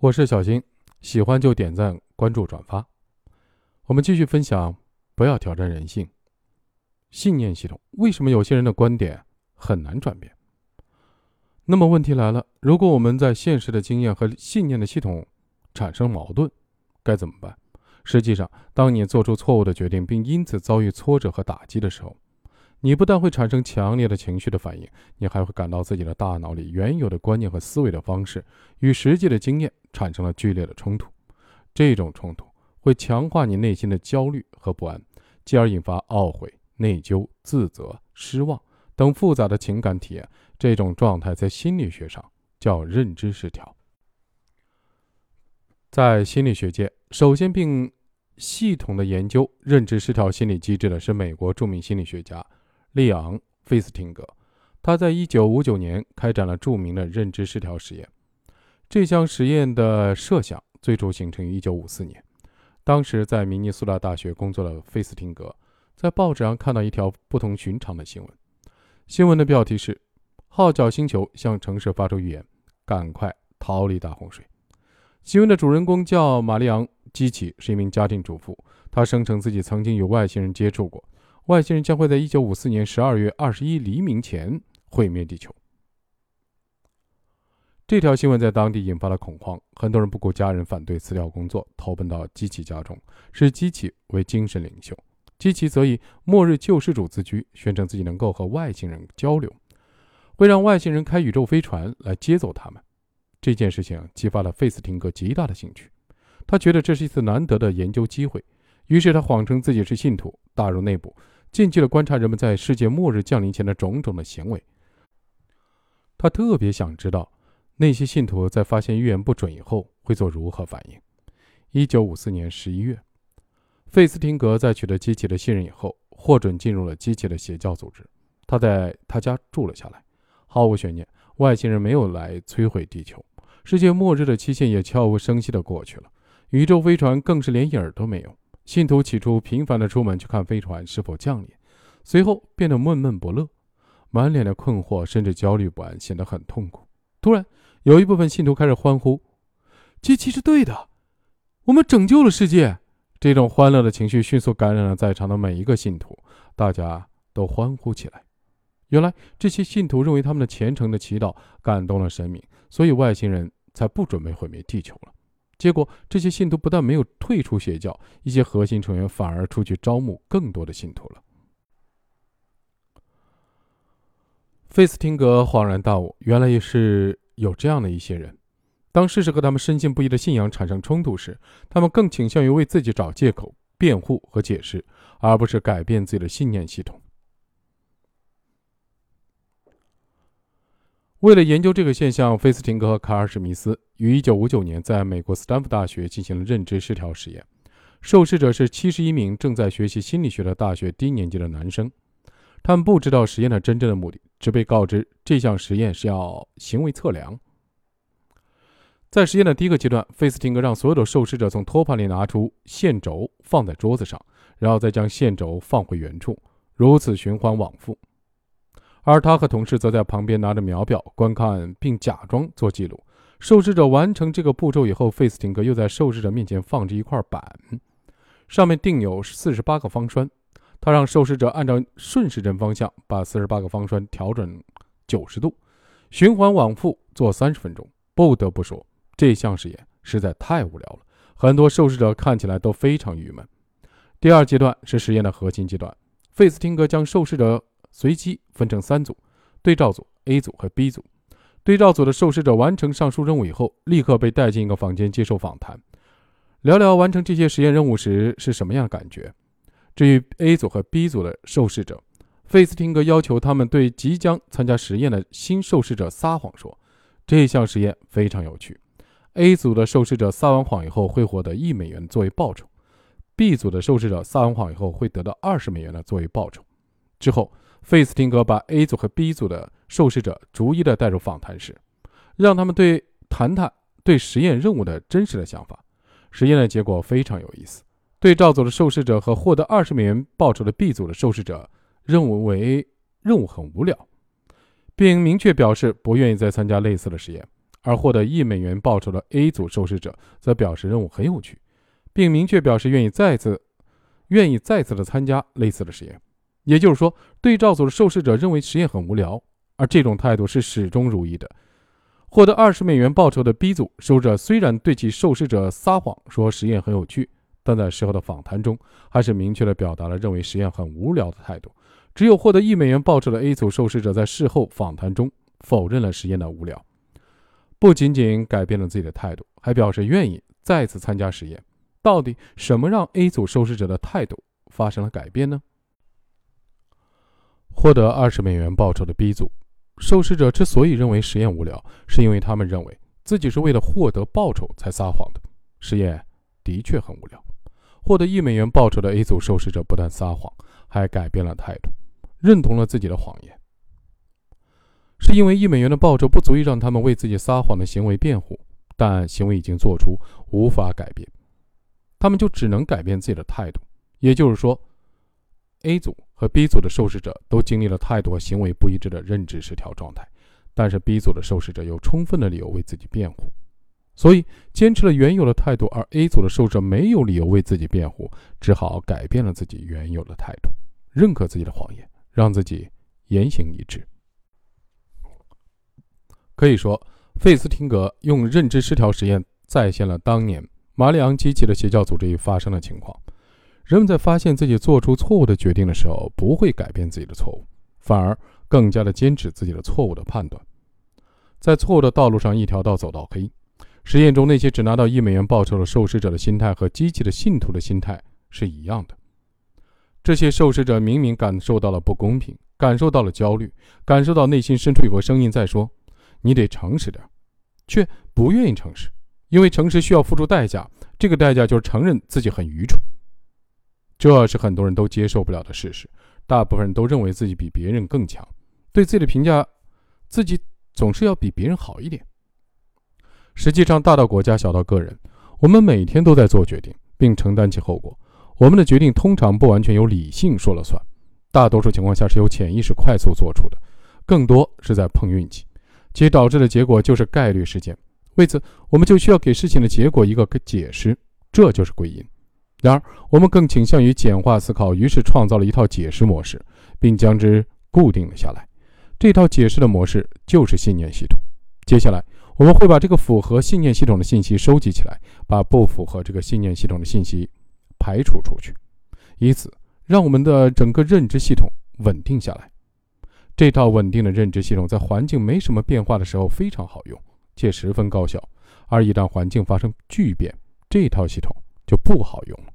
我是小新，喜欢就点赞、关注、转发。我们继续分享，不要挑战人性。信念系统为什么有些人的观点很难转变？那么问题来了，如果我们在现实的经验和信念的系统产生矛盾，该怎么办？实际上，当你做出错误的决定，并因此遭遇挫折和打击的时候，你不但会产生强烈的情绪的反应，你还会感到自己的大脑里原有的观念和思维的方式与实际的经验产生了剧烈的冲突。这种冲突会强化你内心的焦虑和不安，继而引发懊悔、内疚、自责、失望等复杂的情感体验。这种状态在心理学上叫认知失调。在心理学界，首先并系统的研究认知失调心理机制的是美国著名心理学家。利昂·费斯汀格，他在1959年开展了著名的认知失调实验。这项实验的设想最初形成于1954年。当时在明尼苏达大学工作的费斯汀格，在报纸上看到一条不同寻常的新闻。新闻的标题是：“号角星球向城市发出预言，赶快逃离大洪水。”新闻的主人公叫玛丽昂·基奇，是一名家庭主妇。她声称自己曾经与外星人接触过。外星人将会在一九五四年十二月二十一黎明前毁灭地球。这条新闻在当地引发了恐慌，很多人不顾家人反对辞掉工作，投奔到基奇家中，视基奇为精神领袖。基奇则以末日救世主自居，宣称自己能够和外星人交流，会让外星人开宇宙飞船来接走他们。这件事情激发了费斯汀格极大的兴趣，他觉得这是一次难得的研究机会，于是他谎称自己是信徒，打入内部。近距离观察人们在世界末日降临前的种种的行为，他特别想知道那些信徒在发现预言不准以后会做如何反应。一九五四年十一月，费斯汀格在取得基奇的信任以后，获准进入了基奇的邪教组织。他在他家住了下来。毫无悬念，外星人没有来摧毁地球，世界末日的期限也悄无声息地过去了。宇宙飞船更是连影儿都没有。信徒起初频繁地出门去看飞船是否降临，随后变得闷闷不乐，满脸的困惑，甚至焦虑不安，显得很痛苦。突然，有一部分信徒开始欢呼：“机器是对的，我们拯救了世界！”这种欢乐的情绪迅速感染了在场的每一个信徒，大家都欢呼起来。原来，这些信徒认为他们的虔诚的祈祷感动了神明，所以外星人才不准备毁灭地球了。结果，这些信徒不但没有退出邪教，一些核心成员反而出去招募更多的信徒了。费斯汀格恍然大悟，原来也是有这样的一些人：当事实和他们深信不疑的信仰产生冲突时，他们更倾向于为自己找借口、辩护和解释，而不是改变自己的信念系统。为了研究这个现象，费斯廷格和卡尔史密斯于1959年在美国斯坦福大学进行了认知失调实验。受试者是71名正在学习心理学的大学低年级的男生。他们不知道实验的真正的目的，只被告知这项实验是要行为测量。在实验的第一个阶段，费斯汀格让所有的受试者从托盘里拿出线轴放在桌子上，然后再将线轴放回原处，如此循环往复。而他和同事则在旁边拿着秒表观看，并假装做记录。受试者完成这个步骤以后，费斯汀格又在受试者面前放置一块板，上面钉有四十八个方栓。他让受试者按照顺时针方向把四十八个方栓调整九十度，循环往复做三十分钟。不得不说，这项实验实在太无聊了，很多受试者看起来都非常郁闷。第二阶段是实验的核心阶段，费斯汀格将受试者。随机分成三组：对照组 A 组和 B 组。对照组的受试者完成上述任务以后，立刻被带进一个房间接受访谈，聊聊完成这些实验任务时是什么样的感觉。至于 A 组和 B 组的受试者，费斯汀格要求他们对即将参加实验的新受试者撒谎，说这项实验非常有趣。A 组的受试者撒完谎以后会获得一美元作为报酬，B 组的受试者撒完谎以后会得到二十美元的作为报酬。之后。费斯汀格把 A 组和 B 组的受试者逐一的带入访谈室，让他们对谈谈对实验任务的真实的想法。实验的结果非常有意思。对照组的受试者和获得二十美元报酬的 B 组的受试者认为任务很无聊，并明确表示不愿意再参加类似的实验。而获得一美元报酬的 A 组受试者则表示任务很有趣，并明确表示愿意再次愿意再次的参加类似的实验。也就是说，对照组的受试者认为实验很无聊，而这种态度是始终如一的。获得二十美元报酬的 B 组受者虽然对其受试者撒谎说实验很有趣，但在事后的访谈中还是明确地表达了认为实验很无聊的态度。只有获得一美元报酬的 A 组受试者在事后访谈中否认了实验的无聊，不仅仅改变了自己的态度，还表示愿意再次参加实验。到底什么让 A 组受试者的态度发生了改变呢？获得二十美元报酬的 B 组受试者之所以认为实验无聊，是因为他们认为自己是为了获得报酬才撒谎的。实验的确很无聊。获得一美元报酬的 A 组受试者不但撒谎，还改变了态度，认同了自己的谎言。是因为一美元的报酬不足以让他们为自己撒谎的行为辩护，但行为已经做出，无法改变，他们就只能改变自己的态度。也就是说。A 组和 B 组的受试者都经历了态度和行为不一致的认知失调状态，但是 B 组的受试者有充分的理由为自己辩护，所以坚持了原有的态度，而 A 组的受者没有理由为自己辩护，只好改变了自己原有的态度，认可自己的谎言，让自己言行一致。可以说，费斯汀格用认知失调实验再现了当年马里昂机器的邪教组织发生的情况。人们在发现自己做出错误的决定的时候，不会改变自己的错误，反而更加的坚持自己的错误的判断，在错误的道路上一条道走到黑。实验中那些只拿到一美元报酬的受试者的心态和机器的信徒的心态是一样的。这些受试者明明感受到了不公平，感受到了焦虑，感受到内心深处有个声音在说：“你得诚实点。”却不愿意诚实，因为诚实需要付出代价，这个代价就是承认自己很愚蠢。这是很多人都接受不了的事实。大部分人都认为自己比别人更强，对自己的评价，自己总是要比别人好一点。实际上，大到国家，小到个人，我们每天都在做决定，并承担其后果。我们的决定通常不完全由理性说了算，大多数情况下是由潜意识快速做出的，更多是在碰运气，其导致的结果就是概率事件。为此，我们就需要给事情的结果一个解释，这就是归因。然而，我们更倾向于简化思考，于是创造了一套解释模式，并将之固定了下来。这套解释的模式就是信念系统。接下来，我们会把这个符合信念系统的信息收集起来，把不符合这个信念系统的信息排除出去，以此让我们的整个认知系统稳定下来。这套稳定的认知系统在环境没什么变化的时候非常好用，且十分高效；而一旦环境发生巨变，这套系统。就不好用了。